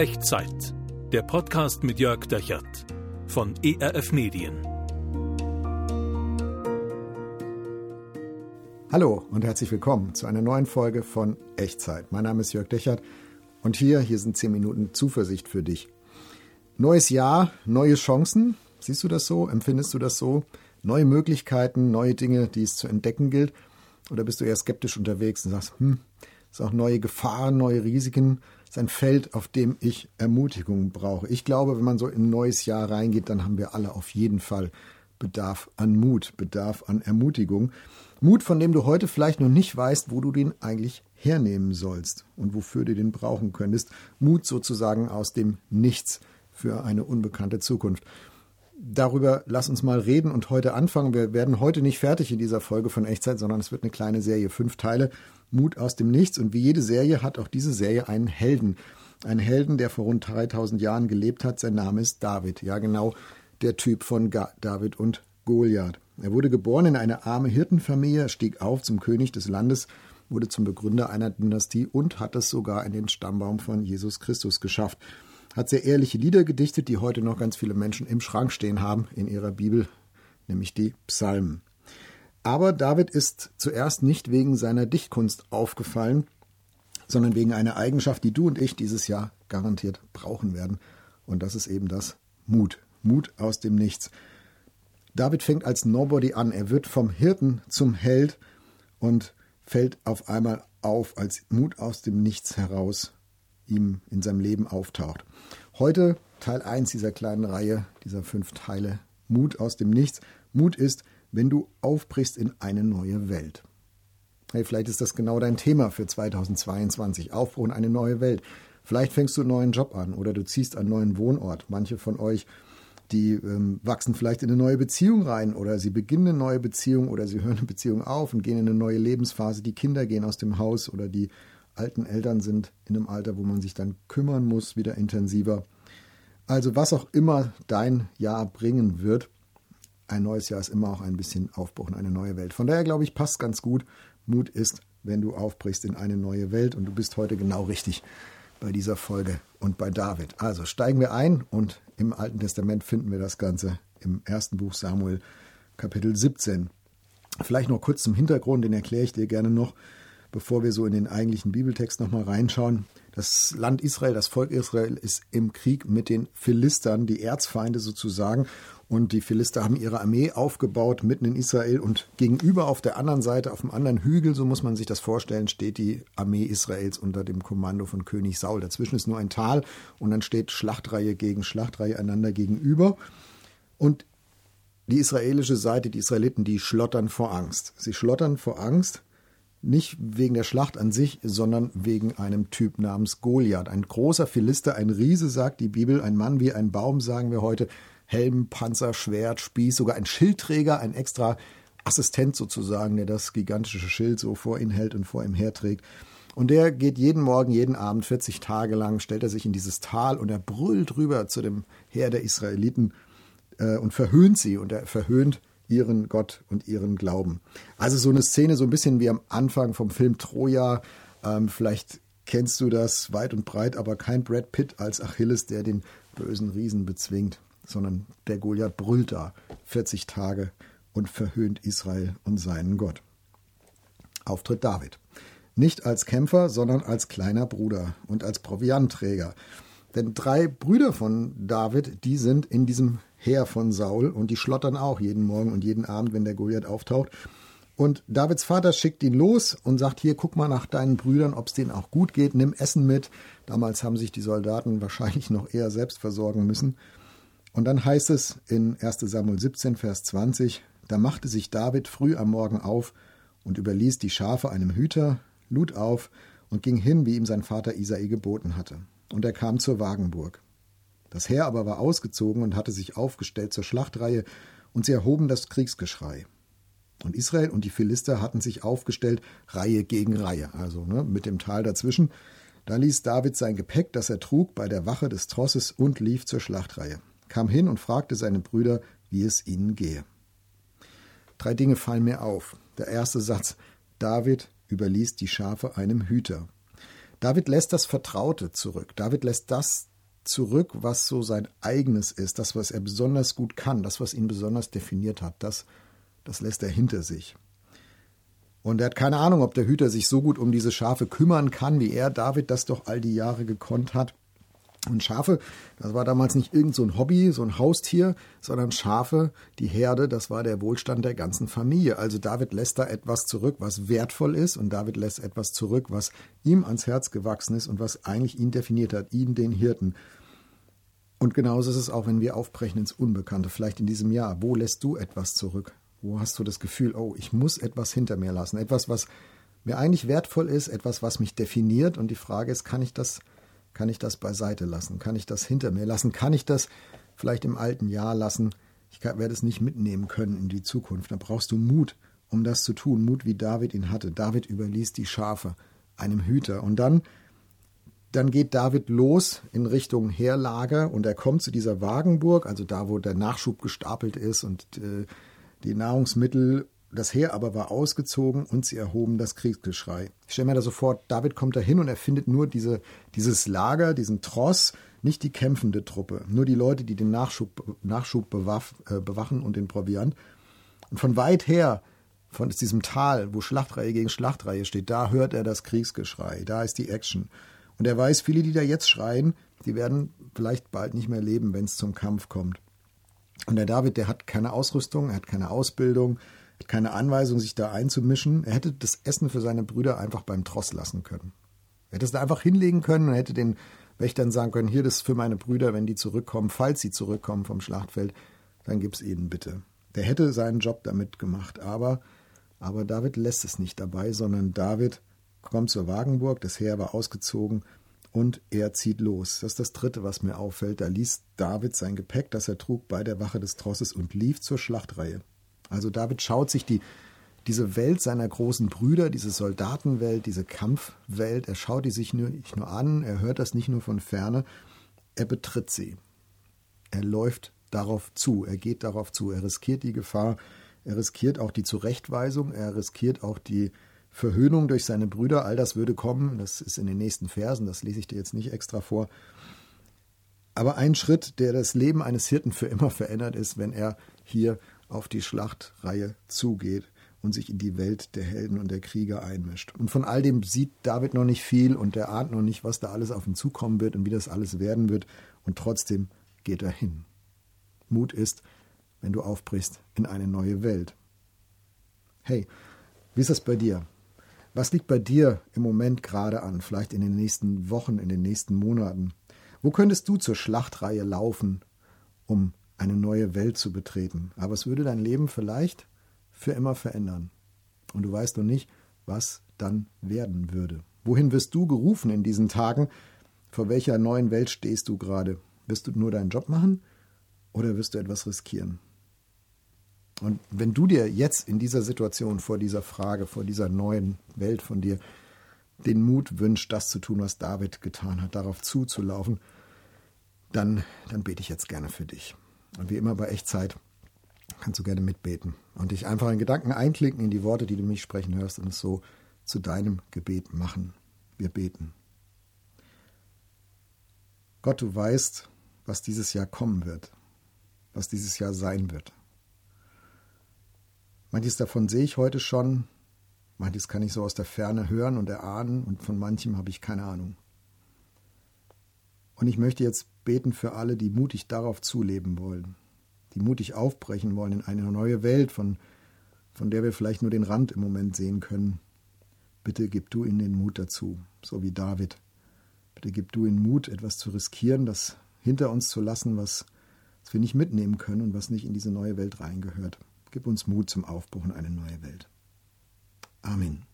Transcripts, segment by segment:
Echtzeit. Der Podcast mit Jörg Dechert von ERF Medien. Hallo und herzlich willkommen zu einer neuen Folge von Echtzeit. Mein Name ist Jörg Dechert und hier, hier sind 10 Minuten Zuversicht für dich. Neues Jahr, neue Chancen. Siehst du das so? Empfindest du das so? Neue Möglichkeiten, neue Dinge, die es zu entdecken gilt? Oder bist du eher skeptisch unterwegs und sagst, hm, es auch neue Gefahren, neue Risiken? Ist ein Feld, auf dem ich Ermutigung brauche. Ich glaube, wenn man so in ein neues Jahr reingeht, dann haben wir alle auf jeden Fall Bedarf an Mut, Bedarf an Ermutigung. Mut, von dem du heute vielleicht noch nicht weißt, wo du den eigentlich hernehmen sollst und wofür du den brauchen könntest. Mut sozusagen aus dem Nichts für eine unbekannte Zukunft. Darüber lass uns mal reden und heute anfangen. Wir werden heute nicht fertig in dieser Folge von Echtzeit, sondern es wird eine kleine Serie, fünf Teile, Mut aus dem Nichts. Und wie jede Serie hat auch diese Serie einen Helden. Ein Helden, der vor rund 3000 Jahren gelebt hat. Sein Name ist David. Ja, genau der Typ von David und Goliath. Er wurde geboren in eine arme Hirtenfamilie, stieg auf zum König des Landes, wurde zum Begründer einer Dynastie und hat es sogar in den Stammbaum von Jesus Christus geschafft. Hat sehr ehrliche Lieder gedichtet, die heute noch ganz viele Menschen im Schrank stehen haben in ihrer Bibel, nämlich die Psalmen. Aber David ist zuerst nicht wegen seiner Dichtkunst aufgefallen, sondern wegen einer Eigenschaft, die du und ich dieses Jahr garantiert brauchen werden. Und das ist eben das Mut. Mut aus dem Nichts. David fängt als Nobody an. Er wird vom Hirten zum Held und fällt auf einmal auf, als Mut aus dem Nichts heraus ihm in seinem Leben auftaucht. Heute Teil 1 dieser kleinen Reihe, dieser fünf Teile. Mut aus dem Nichts. Mut ist, wenn du aufbrichst in eine neue Welt. Hey, vielleicht ist das genau dein Thema für 2022. Aufbruch in eine neue Welt. Vielleicht fängst du einen neuen Job an oder du ziehst einen neuen Wohnort. Manche von euch die ähm, wachsen vielleicht in eine neue Beziehung rein oder sie beginnen eine neue Beziehung oder sie hören eine Beziehung auf und gehen in eine neue Lebensphase. Die Kinder gehen aus dem Haus oder die alten Eltern sind in einem Alter, wo man sich dann kümmern muss, wieder intensiver. Also was auch immer dein Jahr bringen wird, ein neues Jahr ist immer auch ein bisschen Aufbruch in eine neue Welt. Von daher glaube ich, passt ganz gut. Mut ist, wenn du aufbrichst in eine neue Welt und du bist heute genau richtig bei dieser Folge und bei David. Also steigen wir ein und im Alten Testament finden wir das Ganze im ersten Buch Samuel, Kapitel 17. Vielleicht noch kurz zum Hintergrund, den erkläre ich dir gerne noch, bevor wir so in den eigentlichen Bibeltext nochmal reinschauen. Das Land Israel, das Volk Israel ist im Krieg mit den Philistern, die Erzfeinde sozusagen. Und die Philister haben ihre Armee aufgebaut mitten in Israel und gegenüber auf der anderen Seite, auf dem anderen Hügel, so muss man sich das vorstellen, steht die Armee Israels unter dem Kommando von König Saul. Dazwischen ist nur ein Tal und dann steht Schlachtreihe gegen Schlachtreihe einander gegenüber. Und die israelische Seite, die Israeliten, die schlottern vor Angst. Sie schlottern vor Angst, nicht wegen der Schlacht an sich, sondern wegen einem Typ namens Goliath. Ein großer Philister, ein Riese, sagt die Bibel, ein Mann wie ein Baum, sagen wir heute, Helm, Panzer, Schwert, Spieß, sogar ein Schildträger, ein extra Assistent sozusagen, der das gigantische Schild so vor ihn hält und vor ihm herträgt. Und der geht jeden Morgen, jeden Abend, 40 Tage lang, stellt er sich in dieses Tal und er brüllt rüber zu dem Heer der Israeliten äh, und verhöhnt sie und er verhöhnt ihren Gott und ihren Glauben. Also so eine Szene, so ein bisschen wie am Anfang vom Film Troja. Ähm, vielleicht kennst du das weit und breit, aber kein Brad Pitt als Achilles, der den bösen Riesen bezwingt sondern der Goliath brüllt da 40 Tage und verhöhnt Israel und seinen Gott. Auftritt David. Nicht als Kämpfer, sondern als kleiner Bruder und als Proviantträger. Denn drei Brüder von David, die sind in diesem Heer von Saul und die schlottern auch jeden Morgen und jeden Abend, wenn der Goliath auftaucht. Und Davids Vater schickt ihn los und sagt, hier, guck mal nach deinen Brüdern, ob es denen auch gut geht, nimm Essen mit. Damals haben sich die Soldaten wahrscheinlich noch eher selbst versorgen müssen. Und dann heißt es in 1 Samuel 17, Vers 20, da machte sich David früh am Morgen auf und überließ die Schafe einem Hüter, lud auf und ging hin, wie ihm sein Vater Isai geboten hatte. Und er kam zur Wagenburg. Das Heer aber war ausgezogen und hatte sich aufgestellt zur Schlachtreihe, und sie erhoben das Kriegsgeschrei. Und Israel und die Philister hatten sich aufgestellt, Reihe gegen Reihe, also ne, mit dem Tal dazwischen. Da ließ David sein Gepäck, das er trug, bei der Wache des Trosses und lief zur Schlachtreihe kam hin und fragte seine Brüder, wie es ihnen gehe. Drei Dinge fallen mir auf. Der erste Satz, David überließ die Schafe einem Hüter. David lässt das Vertraute zurück. David lässt das zurück, was so sein eigenes ist, das, was er besonders gut kann, das, was ihn besonders definiert hat, das, das lässt er hinter sich. Und er hat keine Ahnung, ob der Hüter sich so gut um diese Schafe kümmern kann, wie er David das doch all die Jahre gekonnt hat. Und Schafe, das war damals nicht irgend so ein Hobby, so ein Haustier, sondern Schafe, die Herde, das war der Wohlstand der ganzen Familie. Also David lässt da etwas zurück, was wertvoll ist und David lässt etwas zurück, was ihm ans Herz gewachsen ist und was eigentlich ihn definiert hat, ihn, den Hirten. Und genauso ist es auch, wenn wir aufbrechen ins Unbekannte, vielleicht in diesem Jahr. Wo lässt du etwas zurück? Wo hast du das Gefühl, oh, ich muss etwas hinter mir lassen? Etwas, was mir eigentlich wertvoll ist, etwas, was mich definiert. Und die Frage ist, kann ich das kann ich das beiseite lassen? Kann ich das hinter mir lassen? Kann ich das vielleicht im alten Jahr lassen? Ich werde es nicht mitnehmen können in die Zukunft. Da brauchst du Mut, um das zu tun. Mut, wie David ihn hatte. David überließ die Schafe einem Hüter. Und dann, dann geht David los in Richtung Heerlager und er kommt zu dieser Wagenburg, also da, wo der Nachschub gestapelt ist und äh, die Nahrungsmittel das Heer aber war ausgezogen und sie erhoben das Kriegsgeschrei. Ich stelle mir da sofort, David kommt da hin und er findet nur diese, dieses Lager, diesen Tross, nicht die kämpfende Truppe, nur die Leute, die den Nachschub, Nachschub bewaff, äh, bewachen und den Proviant. Und von weit her, von diesem Tal, wo Schlachtreihe gegen Schlachtreihe steht, da hört er das Kriegsgeschrei, da ist die Action. Und er weiß, viele, die da jetzt schreien, die werden vielleicht bald nicht mehr leben, wenn es zum Kampf kommt. Und der David, der hat keine Ausrüstung, er hat keine Ausbildung, keine Anweisung, sich da einzumischen. Er hätte das Essen für seine Brüder einfach beim Tross lassen können. Er hätte es da einfach hinlegen können und hätte den Wächtern sagen können, hier, das ist für meine Brüder, wenn die zurückkommen, falls sie zurückkommen vom Schlachtfeld, dann gib's ihnen bitte. Der hätte seinen Job damit gemacht, aber, aber David lässt es nicht dabei, sondern David kommt zur Wagenburg, das Heer war ausgezogen und er zieht los. Das ist das Dritte, was mir auffällt. Da ließ David sein Gepäck, das er trug, bei der Wache des Trosses und lief zur Schlachtreihe. Also David schaut sich die, diese Welt seiner großen Brüder, diese Soldatenwelt, diese Kampfwelt, er schaut die sich nur, nicht nur an, er hört das nicht nur von ferne, er betritt sie. Er läuft darauf zu, er geht darauf zu, er riskiert die Gefahr, er riskiert auch die Zurechtweisung, er riskiert auch die Verhöhnung durch seine Brüder, all das würde kommen, das ist in den nächsten Versen, das lese ich dir jetzt nicht extra vor. Aber ein Schritt, der das Leben eines Hirten für immer verändert, ist, wenn er hier auf die Schlachtreihe zugeht und sich in die Welt der Helden und der Krieger einmischt. Und von all dem sieht David noch nicht viel und er ahnt noch nicht, was da alles auf ihn zukommen wird und wie das alles werden wird. Und trotzdem geht er hin. Mut ist, wenn du aufbrichst in eine neue Welt. Hey, wie ist das bei dir? Was liegt bei dir im Moment gerade an, vielleicht in den nächsten Wochen, in den nächsten Monaten? Wo könntest du zur Schlachtreihe laufen, um eine neue Welt zu betreten. Aber es würde dein Leben vielleicht für immer verändern. Und du weißt noch nicht, was dann werden würde. Wohin wirst du gerufen in diesen Tagen? Vor welcher neuen Welt stehst du gerade? Wirst du nur deinen Job machen oder wirst du etwas riskieren? Und wenn du dir jetzt in dieser Situation, vor dieser Frage, vor dieser neuen Welt von dir, den Mut wünscht, das zu tun, was David getan hat, darauf zuzulaufen, dann, dann bete ich jetzt gerne für dich. Und wie immer bei Echtzeit kannst du gerne mitbeten und dich einfach in Gedanken einklinken in die Worte, die du mich sprechen hörst und es so zu deinem Gebet machen. Wir beten. Gott, du weißt, was dieses Jahr kommen wird, was dieses Jahr sein wird. Manches davon sehe ich heute schon, manches kann ich so aus der Ferne hören und erahnen und von manchem habe ich keine Ahnung. Und ich möchte jetzt beten für alle, die mutig darauf zuleben wollen, die mutig aufbrechen wollen in eine neue Welt, von, von der wir vielleicht nur den Rand im Moment sehen können. Bitte gib du ihnen den Mut dazu, so wie David. Bitte gib du ihnen Mut, etwas zu riskieren, das hinter uns zu lassen, was, was wir nicht mitnehmen können und was nicht in diese neue Welt reingehört. Gib uns Mut zum Aufbruch in eine neue Welt. Amen.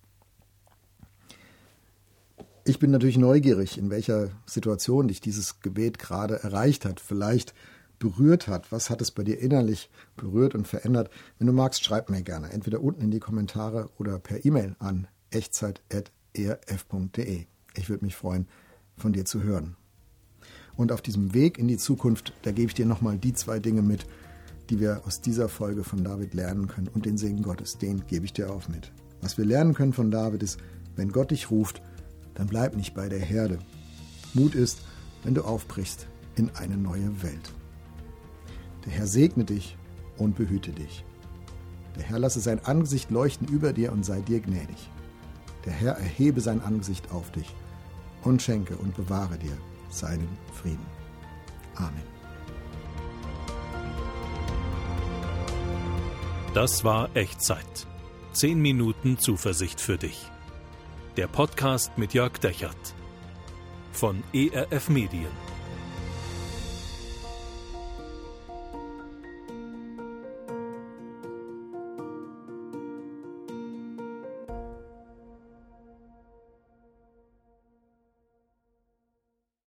Ich bin natürlich neugierig, in welcher Situation dich dieses Gebet gerade erreicht hat, vielleicht berührt hat. Was hat es bei dir innerlich berührt und verändert? Wenn du magst, schreib mir gerne, entweder unten in die Kommentare oder per E-Mail an echtzeit.erf.de. Ich würde mich freuen, von dir zu hören. Und auf diesem Weg in die Zukunft, da gebe ich dir nochmal die zwei Dinge mit, die wir aus dieser Folge von David lernen können. Und den Segen Gottes, den gebe ich dir auch mit. Was wir lernen können von David ist, wenn Gott dich ruft, dann bleib nicht bei der Herde. Mut ist, wenn du aufbrichst in eine neue Welt. Der Herr segne dich und behüte dich. Der Herr lasse sein Angesicht leuchten über dir und sei dir gnädig. Der Herr erhebe sein Angesicht auf dich und schenke und bewahre dir seinen Frieden. Amen. Das war Echtzeit. Zehn Minuten Zuversicht für dich. Der Podcast mit Jörg Dechert von ERF Medien.